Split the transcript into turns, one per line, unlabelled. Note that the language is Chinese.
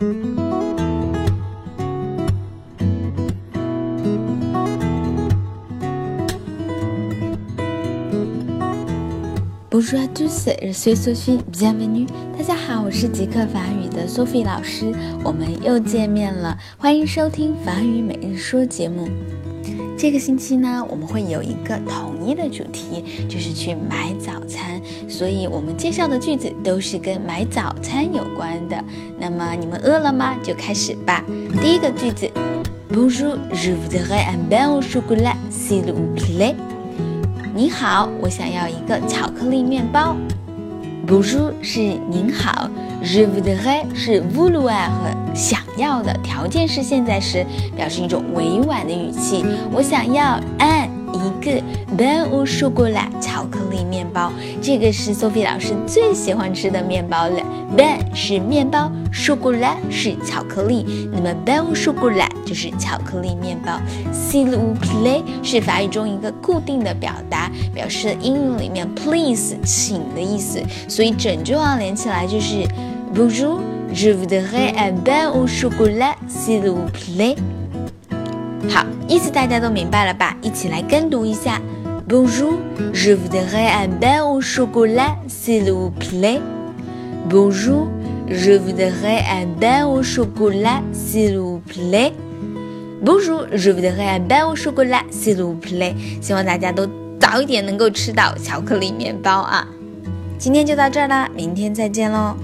Bonjour à tous, je suis Sophie. Bienvenue. 大家好，我是极客法语的 Sophie 老师，我们又见面了。欢迎收听法语每日说节目。这个星期呢，我们会有一个统一的主题，就是去买早餐。所以我们介绍的句子都是跟买早餐有关的。那么你们饿了吗？就开始吧。第一个句子：Bonjour, je voudrais un pain au chocolat, s'il vous plaît. 你好，我想要一个巧克力面包。读书是您好 r e v o u d r a i 是 vouloir 和想要的条件是现在时，表示一种委婉的语气。我想要 an。一个 b e n au chocolat 巧克包，这个是 Sophie 老师最喜欢吃的面包了。Ban 是面包，chocolat 是巧克力，那么 pain au chocolat 就是巧克力面包。s'il vous plaît 是法语中一个固定的表达，表示英语里面 please 请的意思，所以整句话连起来就是 Bonjour, je voudrais un pain au chocolat, s'il vous plaît。好，意思大家都明白了吧？一起来跟读一下。Bonjour, je voudrais un pain au chocolat, s'il vous plaît. Bonjour, je voudrais un pain au chocolat, s'il vous plaît. Bonjour, je voudrais un pain au chocolat, s'il vous plaît. 希望大家都早一点能够吃到巧克力面包啊！今天就到这儿啦，明天再见喽。